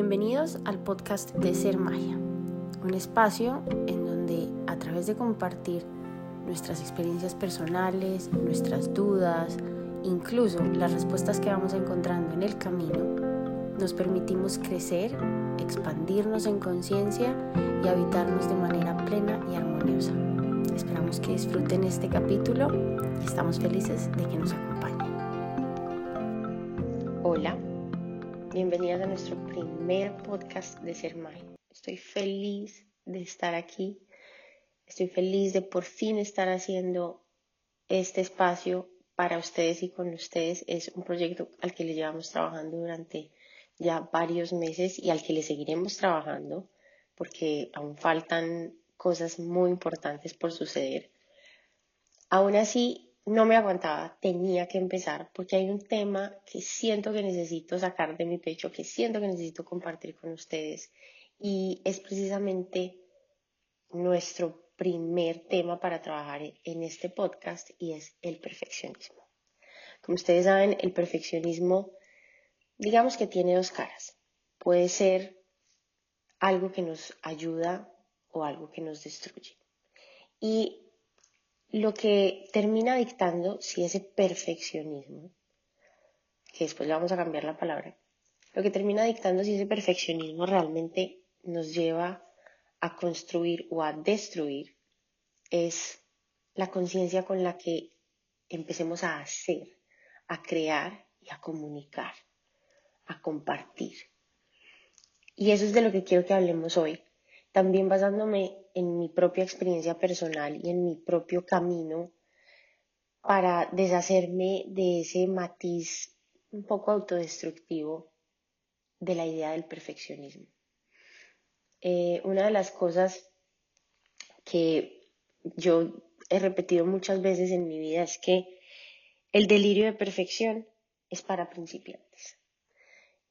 Bienvenidos al podcast de Ser Magia, un espacio en donde a través de compartir nuestras experiencias personales, nuestras dudas, incluso las respuestas que vamos encontrando en el camino, nos permitimos crecer, expandirnos en conciencia y habitarnos de manera plena y armoniosa. Esperamos que disfruten este capítulo y estamos felices de que nos acompañen. Hola, bienvenidas a nuestro primer podcast de Ser. Estoy feliz de estar aquí. Estoy feliz de por fin estar haciendo este espacio para ustedes y con ustedes. Es un proyecto al que le llevamos trabajando durante ya varios meses y al que le seguiremos trabajando porque aún faltan cosas muy importantes por suceder. Aún así, no me aguantaba, tenía que empezar, porque hay un tema que siento que necesito sacar de mi pecho, que siento que necesito compartir con ustedes, y es precisamente nuestro primer tema para trabajar en este podcast, y es el perfeccionismo. Como ustedes saben, el perfeccionismo, digamos que tiene dos caras. Puede ser algo que nos ayuda o algo que nos destruye. Y lo que termina dictando, si ese perfeccionismo, que después le vamos a cambiar la palabra, lo que termina dictando si ese perfeccionismo realmente nos lleva a construir o a destruir es la conciencia con la que empecemos a hacer, a crear y a comunicar, a compartir. Y eso es de lo que quiero que hablemos hoy, también basándome en mi propia experiencia personal y en mi propio camino para deshacerme de ese matiz un poco autodestructivo de la idea del perfeccionismo. Eh, una de las cosas que yo he repetido muchas veces en mi vida es que el delirio de perfección es para principiantes.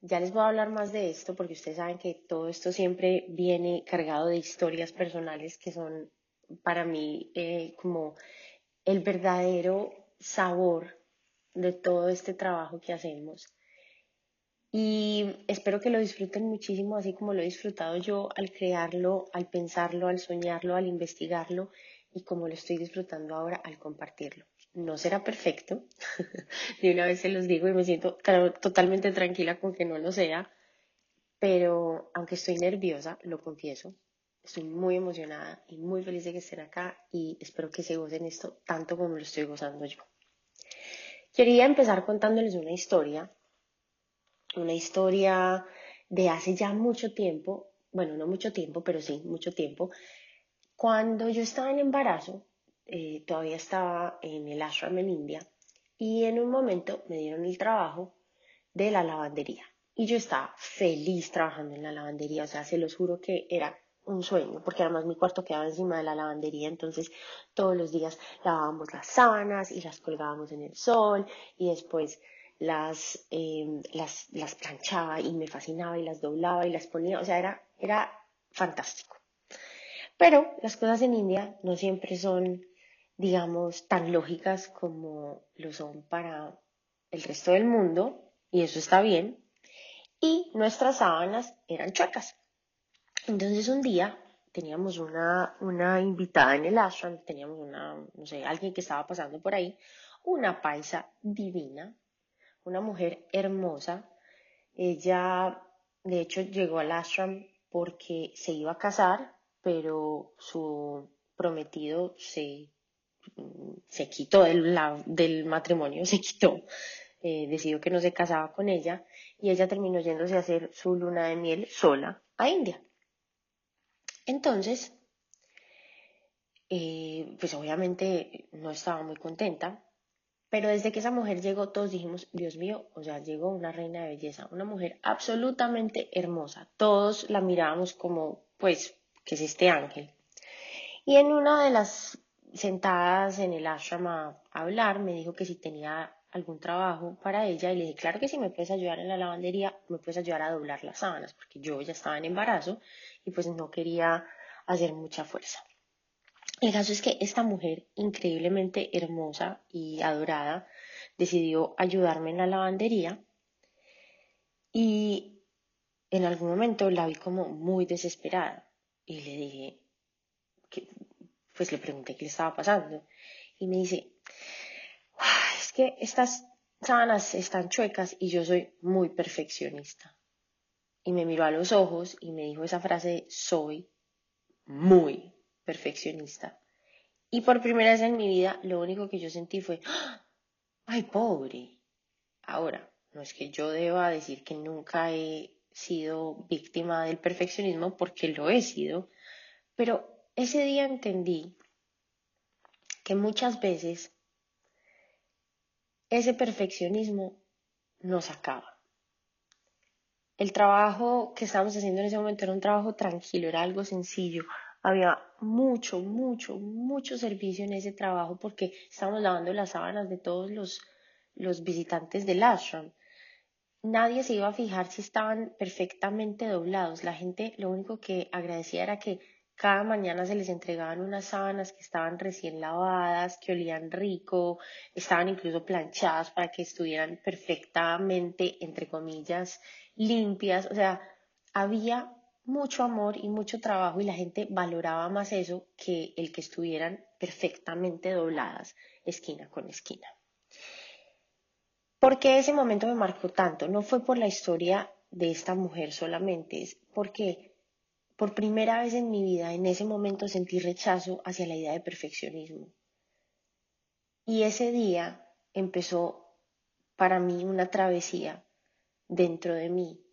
Ya les voy a hablar más de esto porque ustedes saben que todo esto siempre viene cargado de historias personales que son para mí eh, como el verdadero sabor de todo este trabajo que hacemos. Y espero que lo disfruten muchísimo, así como lo he disfrutado yo al crearlo, al pensarlo, al soñarlo, al investigarlo y como lo estoy disfrutando ahora al compartirlo no será perfecto, de una vez se los digo y me siento totalmente tranquila con que no lo sea, pero aunque estoy nerviosa, lo confieso, estoy muy emocionada y muy feliz de que estén acá y espero que se gocen esto tanto como lo estoy gozando yo. Quería empezar contándoles una historia, una historia de hace ya mucho tiempo, bueno, no mucho tiempo, pero sí, mucho tiempo, cuando yo estaba en embarazo, eh, todavía estaba en el ashram en India y en un momento me dieron el trabajo de la lavandería. Y yo estaba feliz trabajando en la lavandería, o sea, se los juro que era un sueño, porque además mi cuarto quedaba encima de la lavandería, entonces todos los días lavábamos las sábanas y las colgábamos en el sol y después las, em, las, las planchaba y me fascinaba y las doblaba y las ponía, o sea, era, era fantástico. Pero las cosas en India no siempre son digamos, tan lógicas como lo son para el resto del mundo, y eso está bien, y nuestras sábanas eran chuecas. Entonces un día teníamos una, una invitada en el ashram, teníamos una, no sé, alguien que estaba pasando por ahí, una paisa divina, una mujer hermosa. Ella, de hecho, llegó al ashram porque se iba a casar, pero su prometido se se quitó del, matrimonio, se quitó, eh, decidió que no se casaba con ella y ella terminó yéndose a hacer su luna de miel sola a India. Entonces, eh, pues obviamente no estaba muy contenta, pero desde que esa mujer llegó todos dijimos, Dios mío, o sea, llegó una reina de belleza, una mujer absolutamente hermosa. Todos la mirábamos como, pues, que es este ángel. Y en una de las sentadas en el ashram a hablar, me dijo que si tenía algún trabajo para ella y le dije, claro que si me puedes ayudar en la lavandería, me puedes ayudar a doblar las sábanas, porque yo ya estaba en embarazo y pues no quería hacer mucha fuerza. El caso es que esta mujer, increíblemente hermosa y adorada, decidió ayudarme en la lavandería y en algún momento la vi como muy desesperada y le dije, pues le pregunté qué le estaba pasando y me dice, es que estas sábanas están chuecas y yo soy muy perfeccionista. Y me miró a los ojos y me dijo esa frase, soy muy perfeccionista. Y por primera vez en mi vida lo único que yo sentí fue, ay, pobre. Ahora, no es que yo deba decir que nunca he sido víctima del perfeccionismo porque lo he sido, pero ese día entendí que muchas veces ese perfeccionismo nos acaba. El trabajo que estábamos haciendo en ese momento era un trabajo tranquilo, era algo sencillo. Había mucho, mucho, mucho servicio en ese trabajo porque estábamos lavando las sábanas de todos los, los visitantes del ashram. Nadie se iba a fijar si estaban perfectamente doblados. La gente lo único que agradecía era que cada mañana se les entregaban unas sábanas que estaban recién lavadas, que olían rico, estaban incluso planchadas para que estuvieran perfectamente, entre comillas, limpias. O sea, había mucho amor y mucho trabajo y la gente valoraba más eso que el que estuvieran perfectamente dobladas esquina con esquina. ¿Por qué ese momento me marcó tanto? No fue por la historia de esta mujer solamente, es porque por primera vez en mi vida, en ese momento sentí rechazo hacia la idea de perfeccionismo. Y ese día empezó para mí una travesía dentro de mí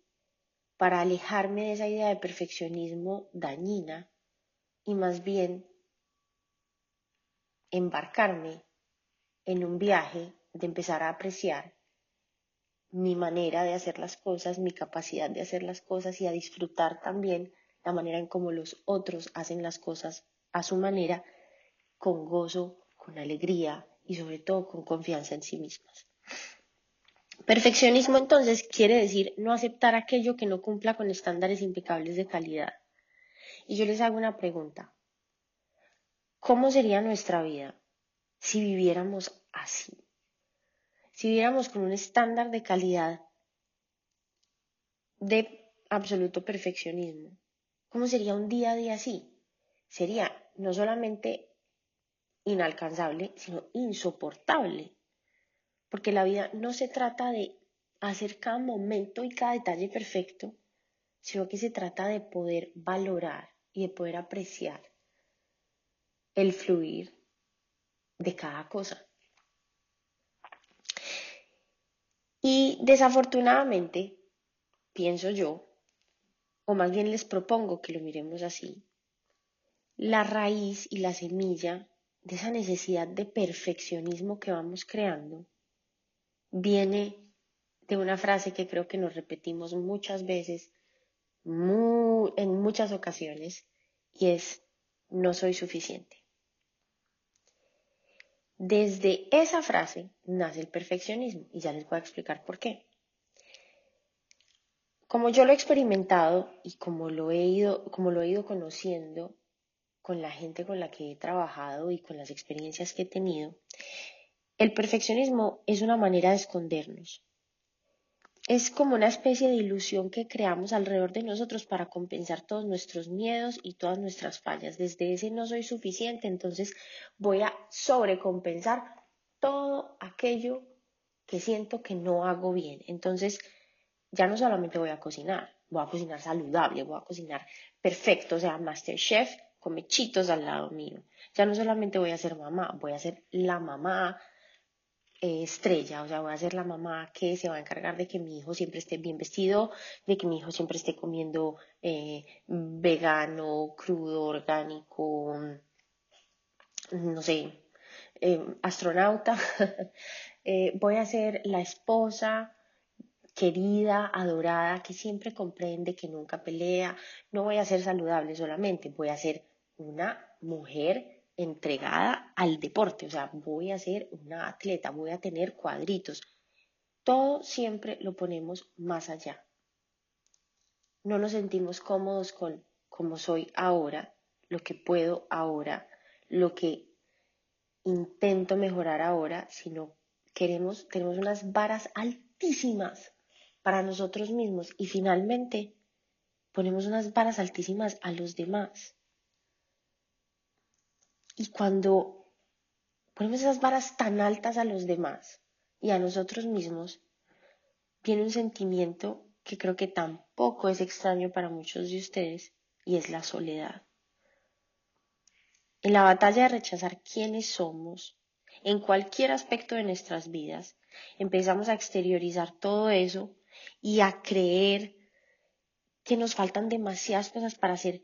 para alejarme de esa idea de perfeccionismo dañina y más bien embarcarme en un viaje de empezar a apreciar mi manera de hacer las cosas, mi capacidad de hacer las cosas y a disfrutar también la manera en cómo los otros hacen las cosas a su manera, con gozo, con alegría y sobre todo con confianza en sí mismas. Perfeccionismo entonces quiere decir no aceptar aquello que no cumpla con estándares impecables de calidad. Y yo les hago una pregunta. ¿Cómo sería nuestra vida si viviéramos así? Si viviéramos con un estándar de calidad de absoluto perfeccionismo. ¿Cómo sería un día a día así? Sería no solamente inalcanzable, sino insoportable. Porque la vida no se trata de hacer cada momento y cada detalle perfecto, sino que se trata de poder valorar y de poder apreciar el fluir de cada cosa. Y desafortunadamente, pienso yo, o más bien les propongo que lo miremos así, la raíz y la semilla de esa necesidad de perfeccionismo que vamos creando viene de una frase que creo que nos repetimos muchas veces, en muchas ocasiones, y es, no soy suficiente. Desde esa frase nace el perfeccionismo, y ya les voy a explicar por qué. Como yo lo he experimentado y como lo he ido, como lo he ido conociendo con la gente con la que he trabajado y con las experiencias que he tenido, el perfeccionismo es una manera de escondernos. Es como una especie de ilusión que creamos alrededor de nosotros para compensar todos nuestros miedos y todas nuestras fallas. Desde ese no soy suficiente, entonces voy a sobrecompensar todo aquello que siento que no hago bien. Entonces, ya no solamente voy a cocinar, voy a cocinar saludable, voy a cocinar perfecto, o sea, Masterchef con mechitos al lado mío. Ya no solamente voy a ser mamá, voy a ser la mamá eh, estrella, o sea, voy a ser la mamá que se va a encargar de que mi hijo siempre esté bien vestido, de que mi hijo siempre esté comiendo eh, vegano, crudo, orgánico, no sé, eh, astronauta. voy a ser la esposa querida, adorada, que siempre comprende, que nunca pelea. No voy a ser saludable solamente, voy a ser una mujer entregada al deporte, o sea, voy a ser una atleta, voy a tener cuadritos. Todo siempre lo ponemos más allá. No nos sentimos cómodos con como soy ahora, lo que puedo ahora, lo que intento mejorar ahora, sino queremos, tenemos unas varas altísimas para nosotros mismos y finalmente ponemos unas varas altísimas a los demás. Y cuando ponemos esas varas tan altas a los demás y a nosotros mismos, viene un sentimiento que creo que tampoco es extraño para muchos de ustedes y es la soledad. En la batalla de rechazar quiénes somos, en cualquier aspecto de nuestras vidas, empezamos a exteriorizar todo eso y a creer que nos faltan demasiadas cosas para ser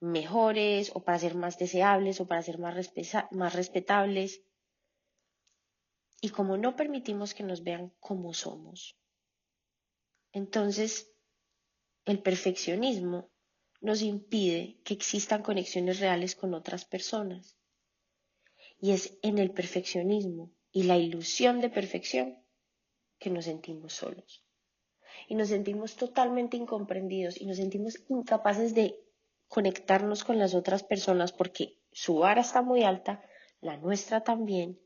mejores o para ser más deseables o para ser más, más respetables. Y como no permitimos que nos vean como somos, entonces el perfeccionismo nos impide que existan conexiones reales con otras personas. Y es en el perfeccionismo y la ilusión de perfección que nos sentimos solos y nos sentimos totalmente incomprendidos y nos sentimos incapaces de conectarnos con las otras personas porque su vara está muy alta, la nuestra también,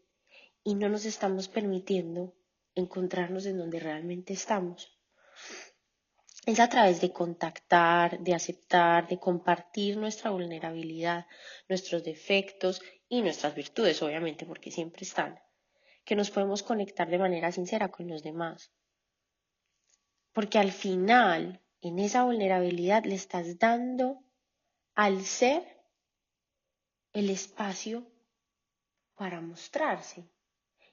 y no nos estamos permitiendo encontrarnos en donde realmente estamos. Es a través de contactar, de aceptar, de compartir nuestra vulnerabilidad, nuestros defectos y nuestras virtudes, obviamente, porque siempre están, que nos podemos conectar de manera sincera con los demás. Porque al final, en esa vulnerabilidad, le estás dando al ser el espacio para mostrarse.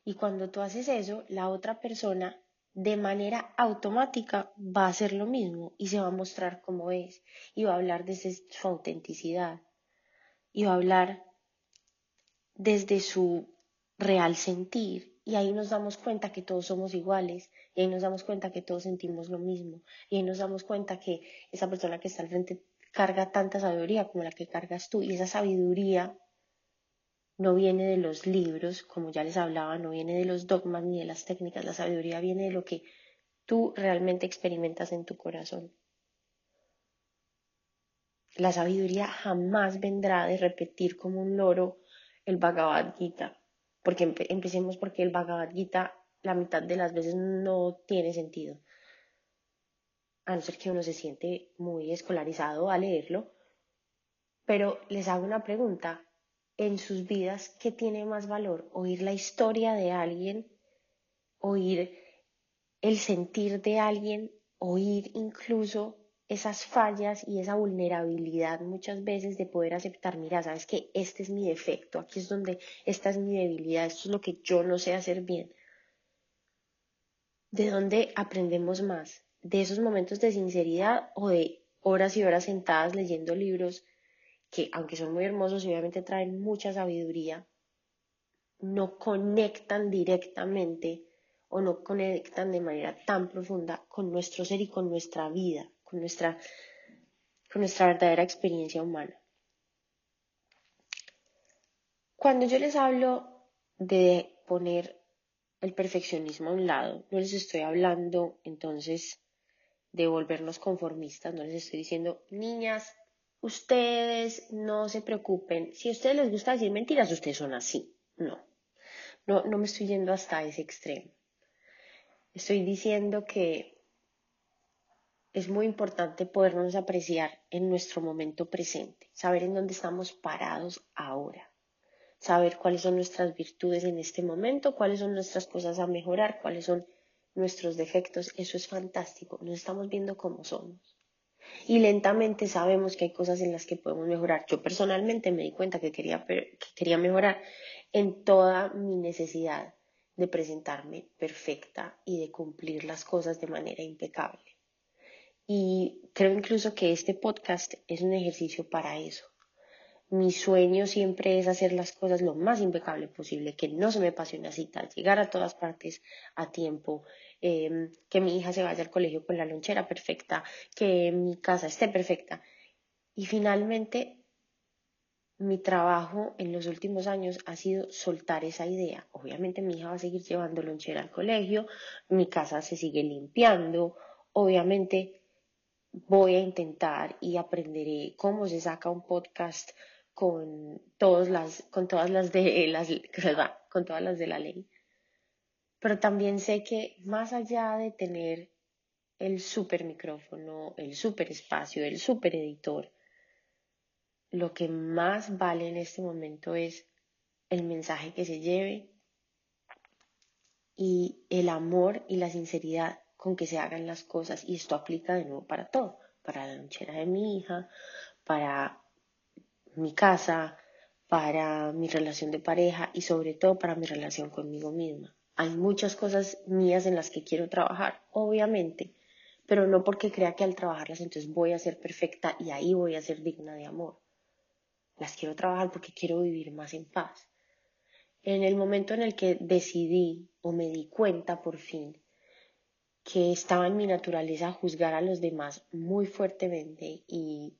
Y cuando tú haces eso, la otra persona de manera automática va a hacer lo mismo y se va a mostrar como es y va a hablar desde su autenticidad y va a hablar desde su real sentir y ahí nos damos cuenta que todos somos iguales, y ahí nos damos cuenta que todos sentimos lo mismo, y ahí nos damos cuenta que esa persona que está al frente carga tanta sabiduría como la que cargas tú, y esa sabiduría no viene de los libros, como ya les hablaba, no viene de los dogmas ni de las técnicas, la sabiduría viene de lo que tú realmente experimentas en tu corazón. La sabiduría jamás vendrá de repetir como un loro el Bhagavad Gita porque empecemos porque el Bhagavad Gita la mitad de las veces no tiene sentido. A no ser que uno se siente muy escolarizado a leerlo. Pero les hago una pregunta. En sus vidas, ¿qué tiene más valor? ¿Oír la historia de alguien? ¿Oír el sentir de alguien? ¿Oír incluso esas fallas y esa vulnerabilidad muchas veces de poder aceptar, mira, sabes que este es mi defecto, aquí es donde esta es mi debilidad, esto es lo que yo no sé hacer bien. ¿De dónde aprendemos más? ¿De esos momentos de sinceridad o de horas y horas sentadas leyendo libros que, aunque son muy hermosos y obviamente traen mucha sabiduría, no conectan directamente o no conectan de manera tan profunda con nuestro ser y con nuestra vida? Con nuestra, con nuestra verdadera experiencia humana. Cuando yo les hablo de poner el perfeccionismo a un lado, no les estoy hablando entonces de volvernos conformistas, no les estoy diciendo, niñas, ustedes no se preocupen, si a ustedes les gusta decir mentiras, ustedes son así. No, no, no me estoy yendo hasta ese extremo. Estoy diciendo que es muy importante podernos apreciar en nuestro momento presente, saber en dónde estamos parados ahora, saber cuáles son nuestras virtudes en este momento, cuáles son nuestras cosas a mejorar, cuáles son nuestros defectos. Eso es fantástico, nos estamos viendo como somos. Y lentamente sabemos que hay cosas en las que podemos mejorar. Yo personalmente me di cuenta que quería, que quería mejorar en toda mi necesidad de presentarme perfecta y de cumplir las cosas de manera impecable. Y creo incluso que este podcast es un ejercicio para eso. Mi sueño siempre es hacer las cosas lo más impecable posible, que no se me pase una cita, llegar a todas partes a tiempo, em, que mi hija se vaya al colegio con la lonchera perfecta, que mi casa esté perfecta. Y finalmente, mi trabajo en los últimos años ha sido soltar esa idea. Obviamente mi hija va a seguir llevando lonchera al colegio, mi casa se sigue limpiando, obviamente voy a intentar y aprenderé cómo se saca un podcast con todas las, con todas las de las, con todas las de la ley. Pero también sé que más allá de tener el super micrófono, el super espacio, el super editor. Lo que más vale en este momento es el mensaje que se lleve y el amor y la sinceridad con que se hagan las cosas. Y esto aplica de nuevo para todo, para la lonchera de mi hija, para mi casa, para mi relación de pareja y sobre todo para mi relación conmigo misma. Hay muchas cosas mías en las que quiero trabajar, obviamente, pero no porque crea que al trabajarlas entonces voy a ser perfecta y ahí voy a ser digna de amor. Las quiero trabajar porque quiero vivir más en paz. En el momento en el que decidí o me di cuenta por fin que estaba en mi naturaleza juzgar a los demás muy fuertemente y,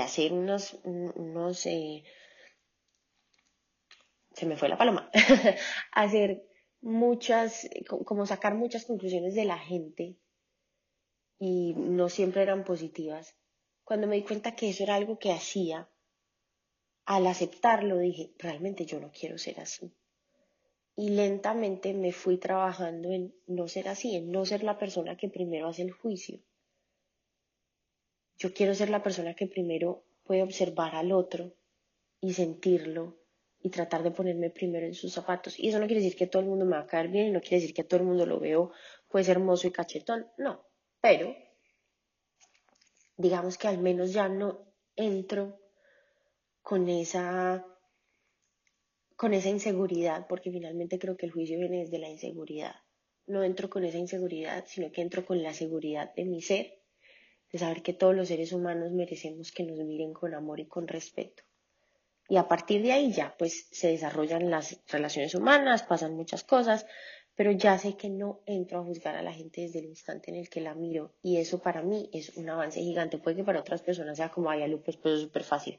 hacer unos, unos eh, se me fue la paloma, hacer muchas, como sacar muchas conclusiones de la gente y no siempre eran positivas. Cuando me di cuenta que eso era algo que hacía, al aceptarlo dije, realmente yo no quiero ser así. Y lentamente me fui trabajando en no ser así, en no ser la persona que primero hace el juicio. Yo quiero ser la persona que primero puede observar al otro y sentirlo y tratar de ponerme primero en sus zapatos. Y eso no quiere decir que todo el mundo me va a caer bien y no quiere decir que todo el mundo lo veo pues hermoso y cachetón. No, pero digamos que al menos ya no entro con esa con esa inseguridad, porque finalmente creo que el juicio viene desde la inseguridad. No entro con esa inseguridad, sino que entro con la seguridad de mi ser, de saber que todos los seres humanos merecemos que nos miren con amor y con respeto. Y a partir de ahí ya pues se desarrollan las relaciones humanas, pasan muchas cosas, pero ya sé que no entro a juzgar a la gente desde el instante en el que la miro y eso para mí es un avance gigante. Puede que para otras personas sea como, ay, Lupe, pues es súper fácil.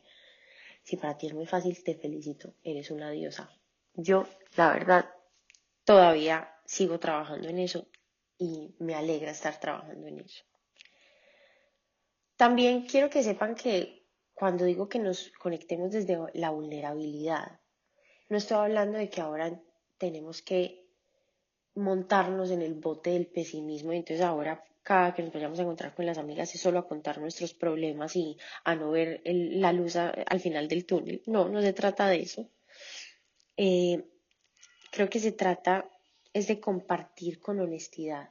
Si para ti es muy fácil, te felicito, eres una diosa. Yo, la verdad, todavía sigo trabajando en eso y me alegra estar trabajando en eso. También quiero que sepan que cuando digo que nos conectemos desde la vulnerabilidad, no estoy hablando de que ahora tenemos que montarnos en el bote del pesimismo y entonces ahora cada que nos vayamos a encontrar con las amigas es solo a contar nuestros problemas y a no ver la luz al final del túnel. No, no se trata de eso. Eh, creo que se trata es de compartir con honestidad,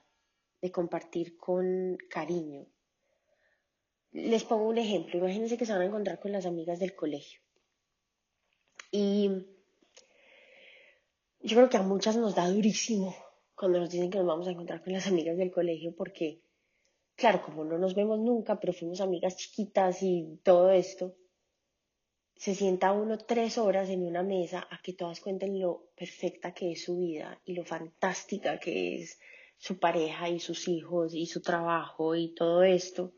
de compartir con cariño, les pongo un ejemplo. Imagínense que se van a encontrar con las amigas del colegio. Y yo creo que a muchas nos da durísimo cuando nos dicen que nos vamos a encontrar con las amigas del colegio porque, claro, como no nos vemos nunca, pero fuimos amigas chiquitas y todo esto, se sienta uno tres horas en una mesa a que todas cuenten lo perfecta que es su vida y lo fantástica que es su pareja y sus hijos y su trabajo y todo esto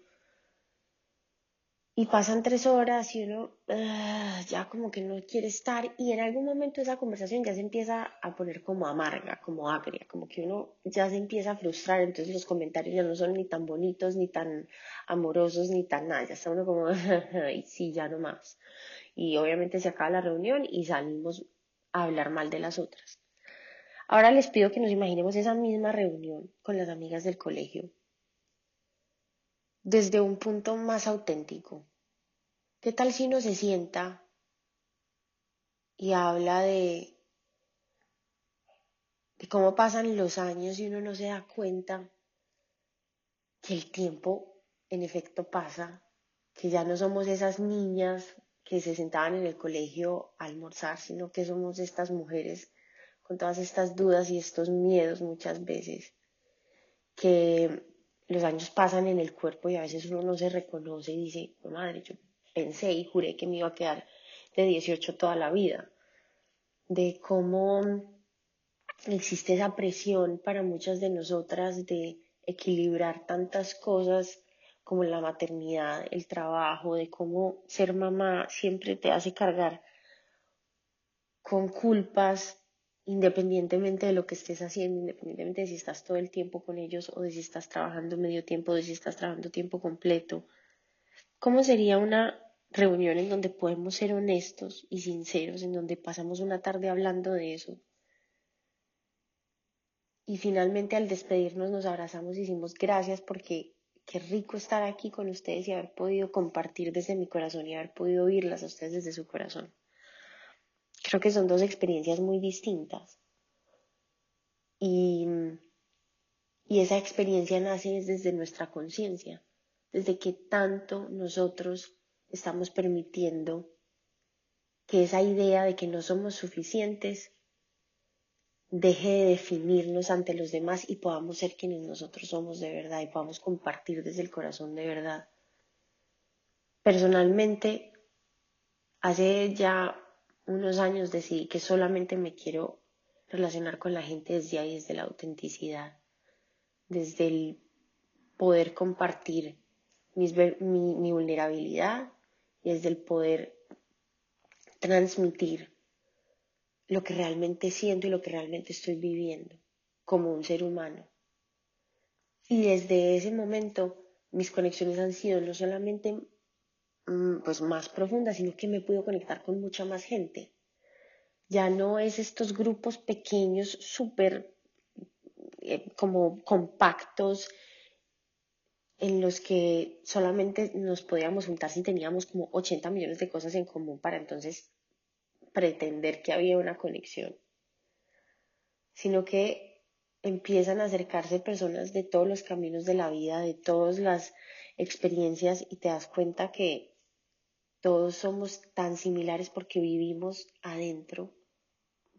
y pasan tres horas y uno ah, ya como que no quiere estar y en algún momento esa conversación ya se empieza a poner como amarga, como agria, como que uno ya se empieza a frustrar, entonces los comentarios ya no son ni tan bonitos, ni tan amorosos, ni tan nada, ya está uno como, y sí, ya no más. Y obviamente se acaba la reunión y salimos a hablar mal de las otras. Ahora les pido que nos imaginemos esa misma reunión con las amigas del colegio desde un punto más auténtico. ¿Qué tal si uno se sienta y habla de, de cómo pasan los años y uno no se da cuenta que el tiempo en efecto pasa, que ya no somos esas niñas que se sentaban en el colegio a almorzar, sino que somos estas mujeres con todas estas dudas y estos miedos muchas veces, que los años pasan en el cuerpo y a veces uno no se reconoce y dice, madre, yo pensé y juré que me iba a quedar de 18 toda la vida. De cómo existe esa presión para muchas de nosotras de equilibrar tantas cosas como la maternidad, el trabajo, de cómo ser mamá siempre te hace cargar con culpas independientemente de lo que estés haciendo, independientemente de si estás todo el tiempo con ellos o de si estás trabajando medio tiempo, o de si estás trabajando tiempo completo. ¿Cómo sería una reunión en donde podemos ser honestos y sinceros, en donde pasamos una tarde hablando de eso? Y finalmente al despedirnos nos abrazamos y decimos gracias porque qué rico estar aquí con ustedes y haber podido compartir desde mi corazón y haber podido oírlas a ustedes desde su corazón. Creo que son dos experiencias muy distintas. Y, y esa experiencia nace desde nuestra conciencia, desde que tanto nosotros estamos permitiendo que esa idea de que no somos suficientes deje de definirnos ante los demás y podamos ser quienes nosotros somos de verdad y podamos compartir desde el corazón de verdad. Personalmente, hace ya unos años decidí que solamente me quiero relacionar con la gente desde ahí, desde la autenticidad, desde el poder compartir mi, mi vulnerabilidad y desde el poder transmitir lo que realmente siento y lo que realmente estoy viviendo como un ser humano. Y desde ese momento mis conexiones han sido no solamente pues más profundas, sino que me puedo conectar con mucha más gente. Ya no es estos grupos pequeños, súper eh, como compactos, en los que solamente nos podíamos juntar si teníamos como 80 millones de cosas en común para entonces pretender que había una conexión, sino que empiezan a acercarse personas de todos los caminos de la vida, de todas las experiencias y te das cuenta que todos somos tan similares porque vivimos adentro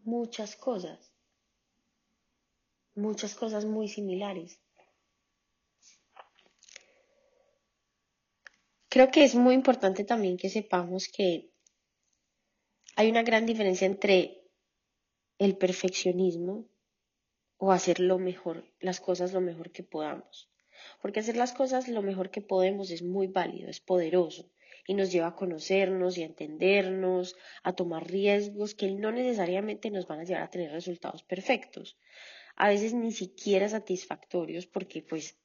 muchas cosas, muchas cosas muy similares. Creo que es muy importante también que sepamos que hay una gran diferencia entre el perfeccionismo o hacer lo mejor, las cosas lo mejor que podamos. Porque hacer las cosas lo mejor que podemos es muy válido, es poderoso y nos lleva a conocernos y a entendernos, a tomar riesgos que no necesariamente nos van a llevar a tener resultados perfectos. A veces ni siquiera satisfactorios porque pues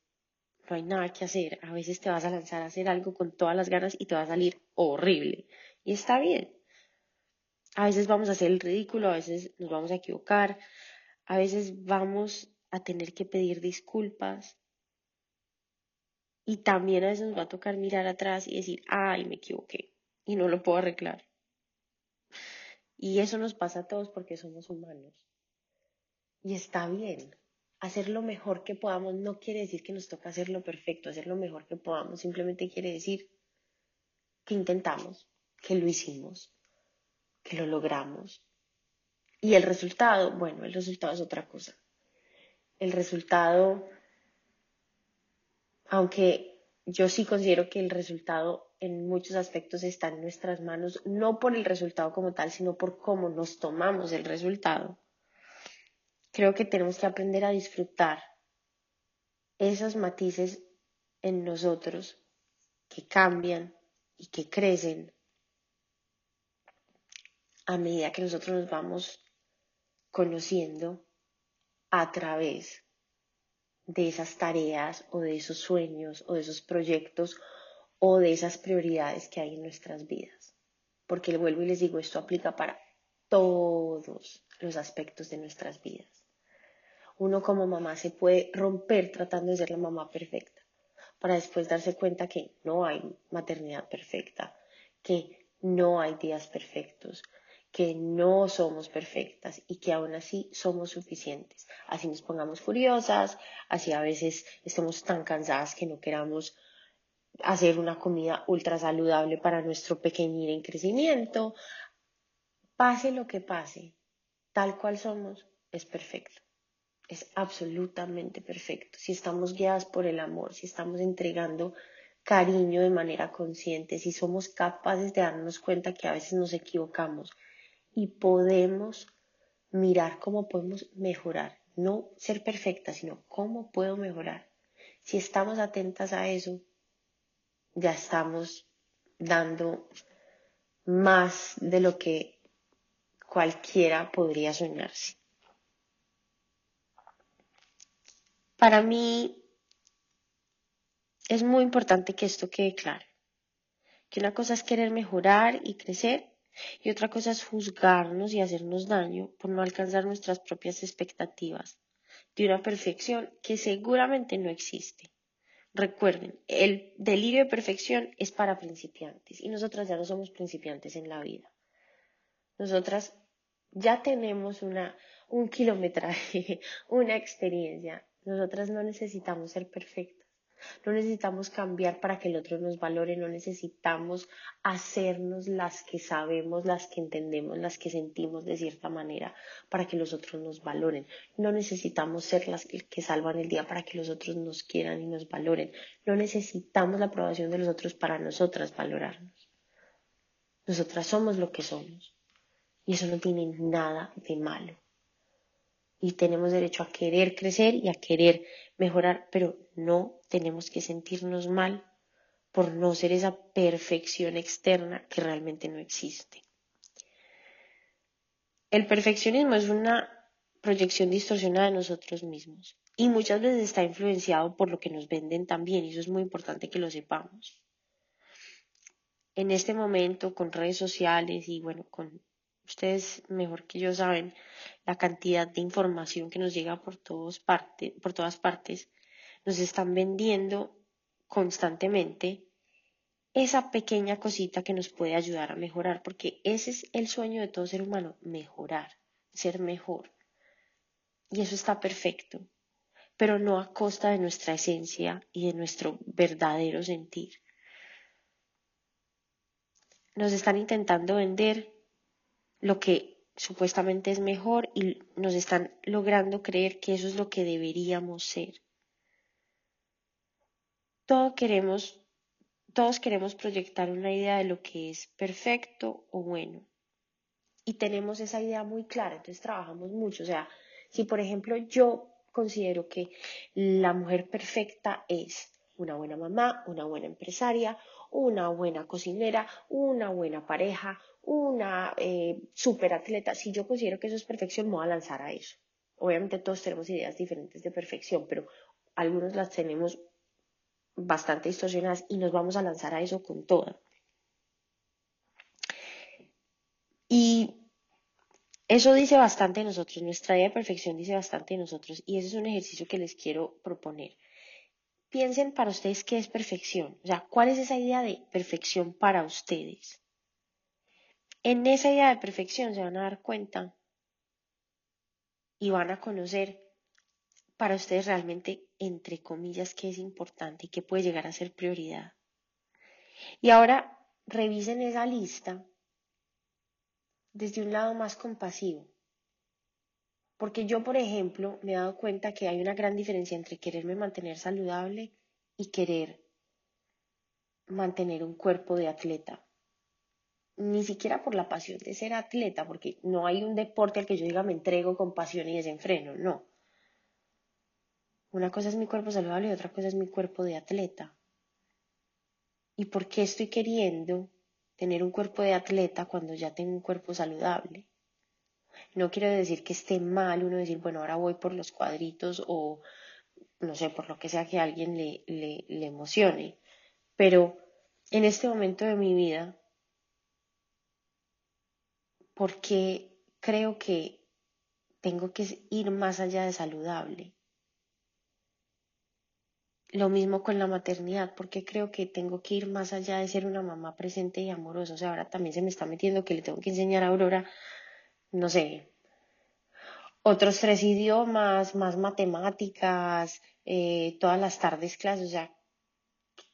no hay nada que hacer. A veces te vas a lanzar a hacer algo con todas las ganas y te va a salir horrible. Y está bien. A veces vamos a hacer el ridículo, a veces nos vamos a equivocar, a veces vamos a tener que pedir disculpas y también a veces nos va a tocar mirar atrás y decir, ay, me equivoqué y no lo puedo arreglar. Y eso nos pasa a todos porque somos humanos. Y está bien. Hacer lo mejor que podamos no quiere decir que nos toca hacer lo perfecto, hacer lo mejor que podamos. Simplemente quiere decir que intentamos, que lo hicimos que lo logramos. Y el resultado, bueno, el resultado es otra cosa. El resultado, aunque yo sí considero que el resultado en muchos aspectos está en nuestras manos, no por el resultado como tal, sino por cómo nos tomamos el resultado. Creo que tenemos que aprender a disfrutar esos matices en nosotros que cambian y que crecen a medida que nosotros nos vamos conociendo a través de esas tareas o de esos sueños o de esos proyectos o de esas prioridades que hay en nuestras vidas. Porque le vuelvo y les digo, esto aplica para todos los aspectos de nuestras vidas. Uno como mamá se puede romper tratando de ser la mamá perfecta, para después darse cuenta que no hay maternidad perfecta, que no hay días perfectos, que no somos perfectas y que aún así somos suficientes. Así nos pongamos furiosas, así a veces estemos tan cansadas que no queramos hacer una comida ultra saludable para nuestro pequeñín en crecimiento. Pase lo que pase, tal cual somos, es perfecto. Es absolutamente perfecto. Si estamos guiadas por el amor, si estamos entregando cariño de manera consciente, si somos capaces de darnos cuenta que a veces nos equivocamos y podemos mirar cómo podemos mejorar. No ser perfecta, sino cómo puedo mejorar. Si estamos atentas a eso, ya estamos dando más de lo que cualquiera podría soñarse. Para mí es muy importante que esto quede claro, que una cosa es querer mejorar y crecer y otra cosa es juzgarnos y hacernos daño por no alcanzar nuestras propias expectativas, de una perfección que seguramente no existe. Recuerden, el delirio de perfección es para principiantes y nosotras ya no somos principiantes en la vida. Nosotras ya tenemos una, un kilometraje, una experiencia. Nosotras no necesitamos ser perfectas. No necesitamos cambiar para que el otro nos valore, no necesitamos hacernos las que sabemos, las que entendemos, las que sentimos de cierta manera para que los otros nos valoren. No necesitamos ser las que salvan el día para que los otros nos quieran y nos valoren. No necesitamos la aprobación de los otros para nosotras valorarnos. Nosotras somos lo que somos. Y eso no tiene nada de malo y tenemos derecho a querer crecer y a querer mejorar, pero no tenemos que sentirnos mal por no ser esa perfección externa que realmente no existe. El perfeccionismo es una proyección distorsionada de nosotros mismos y muchas veces está influenciado por lo que nos venden también y eso es muy importante que lo sepamos. En este momento, con redes sociales y bueno, con ustedes mejor que yo saben la cantidad de información que nos llega por, todos por todas partes, nos están vendiendo constantemente esa pequeña cosita que nos puede ayudar a mejorar, porque ese es el sueño de todo ser humano, mejorar, ser mejor. Y eso está perfecto, pero no a costa de nuestra esencia y de nuestro verdadero sentir. Nos están intentando vender lo que supuestamente es mejor y nos están logrando creer que eso es lo que deberíamos ser. Todos queremos, todos queremos proyectar una idea de lo que es perfecto o bueno. Y tenemos esa idea muy clara, entonces trabajamos mucho. O sea, si por ejemplo yo considero que la mujer perfecta es una buena mamá, una buena empresaria, una buena cocinera, una buena pareja, una eh, super atleta. Si yo considero que eso es perfección, me voy a lanzar a eso. Obviamente todos tenemos ideas diferentes de perfección, pero algunos las tenemos bastante distorsionadas y nos vamos a lanzar a eso con toda. Y eso dice bastante de nosotros, nuestra idea de perfección dice bastante de nosotros y ese es un ejercicio que les quiero proponer. Piensen para ustedes qué es perfección, o sea, cuál es esa idea de perfección para ustedes. En esa idea de perfección se van a dar cuenta y van a conocer para ustedes realmente, entre comillas, qué es importante y qué puede llegar a ser prioridad. Y ahora revisen esa lista desde un lado más compasivo. Porque yo, por ejemplo, me he dado cuenta que hay una gran diferencia entre quererme mantener saludable y querer mantener un cuerpo de atleta ni siquiera por la pasión de ser atleta, porque no hay un deporte al que yo diga me entrego con pasión y desenfreno, no. Una cosa es mi cuerpo saludable y otra cosa es mi cuerpo de atleta. ¿Y por qué estoy queriendo tener un cuerpo de atleta cuando ya tengo un cuerpo saludable? No quiero decir que esté mal uno decir, bueno, ahora voy por los cuadritos o no sé, por lo que sea que a alguien le, le, le emocione. Pero en este momento de mi vida porque creo que tengo que ir más allá de saludable. Lo mismo con la maternidad, porque creo que tengo que ir más allá de ser una mamá presente y amorosa. O sea, ahora también se me está metiendo que le tengo que enseñar a Aurora, no sé, otros tres idiomas, más matemáticas, eh, todas las tardes clases. O sea,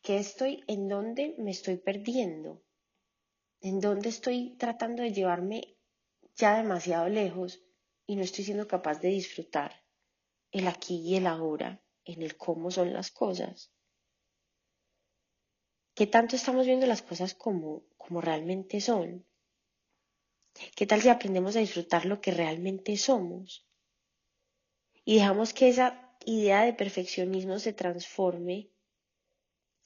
¿qué estoy, en dónde me estoy perdiendo? en dónde estoy tratando de llevarme ya demasiado lejos y no estoy siendo capaz de disfrutar el aquí y el ahora, en el cómo son las cosas. ¿Qué tanto estamos viendo las cosas como, como realmente son? ¿Qué tal si aprendemos a disfrutar lo que realmente somos? Y dejamos que esa idea de perfeccionismo se transforme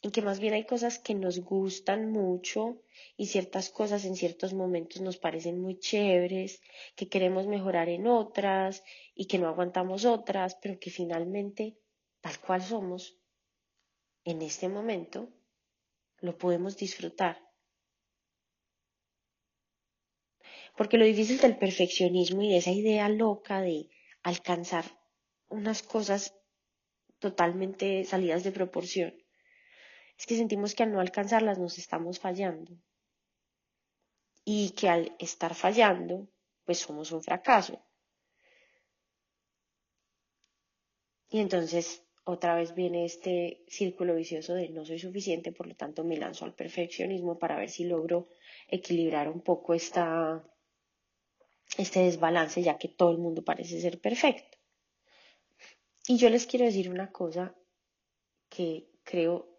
en que más bien hay cosas que nos gustan mucho y ciertas cosas en ciertos momentos nos parecen muy chéveres, que queremos mejorar en otras y que no aguantamos otras, pero que finalmente, tal cual somos, en este momento, lo podemos disfrutar. Porque lo difícil del perfeccionismo y de esa idea loca de alcanzar unas cosas totalmente salidas de proporción. Es que sentimos que al no alcanzarlas nos estamos fallando. Y que al estar fallando, pues somos un fracaso. Y entonces otra vez viene este círculo vicioso de no soy suficiente, por lo tanto me lanzo al perfeccionismo para ver si logro equilibrar un poco esta, este desbalance, ya que todo el mundo parece ser perfecto. Y yo les quiero decir una cosa que creo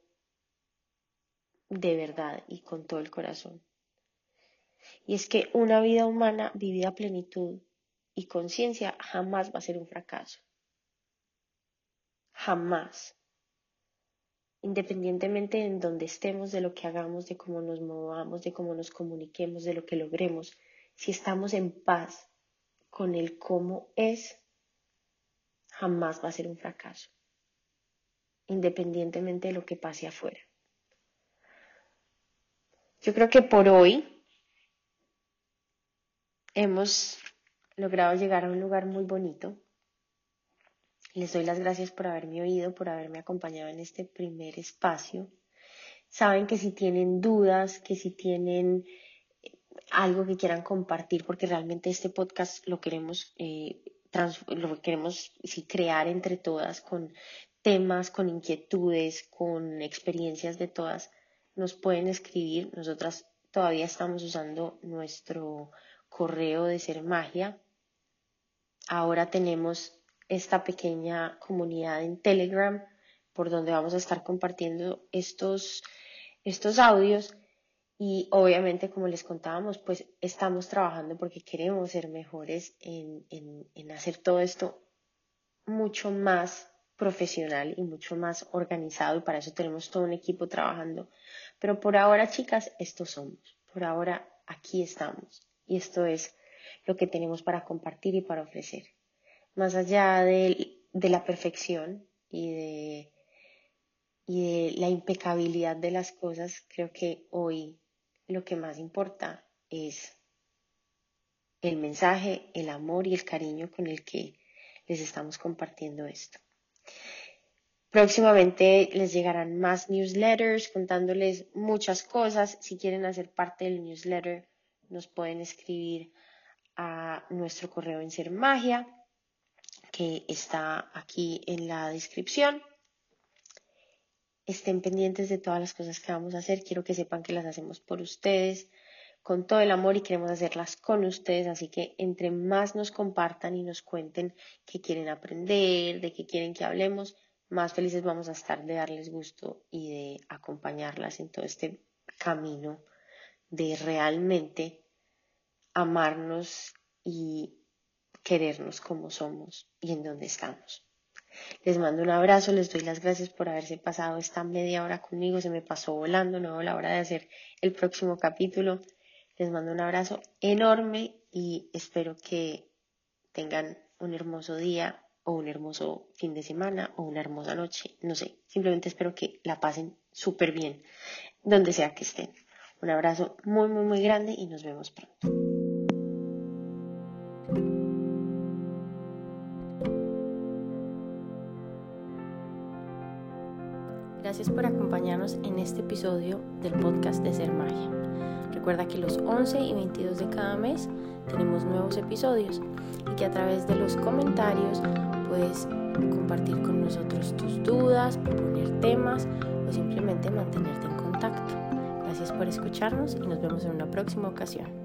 de verdad y con todo el corazón. Y es que una vida humana vivida a plenitud y conciencia jamás va a ser un fracaso. Jamás. Independientemente en donde estemos, de lo que hagamos, de cómo nos movamos, de cómo nos comuniquemos, de lo que logremos, si estamos en paz con el cómo es, jamás va a ser un fracaso, independientemente de lo que pase afuera. Yo creo que por hoy hemos logrado llegar a un lugar muy bonito. Les doy las gracias por haberme oído, por haberme acompañado en este primer espacio. Saben que si tienen dudas, que si tienen algo que quieran compartir, porque realmente este podcast lo queremos, eh, lo queremos crear entre todas con temas, con inquietudes, con experiencias de todas, nos pueden escribir. Nosotras todavía estamos usando nuestro correo de ser magia. Ahora tenemos esta pequeña comunidad en Telegram por donde vamos a estar compartiendo estos, estos audios y obviamente, como les contábamos, pues estamos trabajando porque queremos ser mejores en, en, hacer todo esto mucho más profesional y mucho más organizado y para eso tenemos todo un equipo trabajando. Pero por ahora, chicas, esto somos. Por ahora, aquí estamos. Y esto es lo que tenemos para compartir y para ofrecer. Más allá de, la perfección y de, y de la impecabilidad de las cosas, creo que hoy lo que más importa es el mensaje, el amor y el cariño con el que les estamos compartiendo esto. Próximamente les llegarán más newsletters contándoles muchas cosas. Si quieren hacer parte del newsletter, nos pueden escribir a nuestro correo en Ser Magia, que está aquí en la descripción estén pendientes de todas las cosas que vamos a hacer. Quiero que sepan que las hacemos por ustedes, con todo el amor y queremos hacerlas con ustedes. Así que entre más nos compartan y nos cuenten qué quieren aprender, de qué quieren que hablemos, más felices vamos a estar de darles gusto y de acompañarlas en todo este camino de realmente amarnos y querernos como somos y en donde estamos. Les mando un abrazo, les doy las gracias por haberse pasado esta media hora conmigo, se me pasó volando, no la hora de hacer el próximo capítulo. Les mando un abrazo enorme y espero que tengan un hermoso día o un hermoso fin de semana o una hermosa noche, no sé, simplemente espero que la pasen súper bien donde sea que estén. Un abrazo muy, muy, muy grande y nos vemos pronto. Gracias por acompañarnos en este episodio del podcast de Ser Magia. Recuerda que los 11 y 22 de cada mes tenemos nuevos episodios y que a través de los comentarios puedes compartir con nosotros tus dudas, proponer temas o simplemente mantenerte en contacto. Gracias por escucharnos y nos vemos en una próxima ocasión.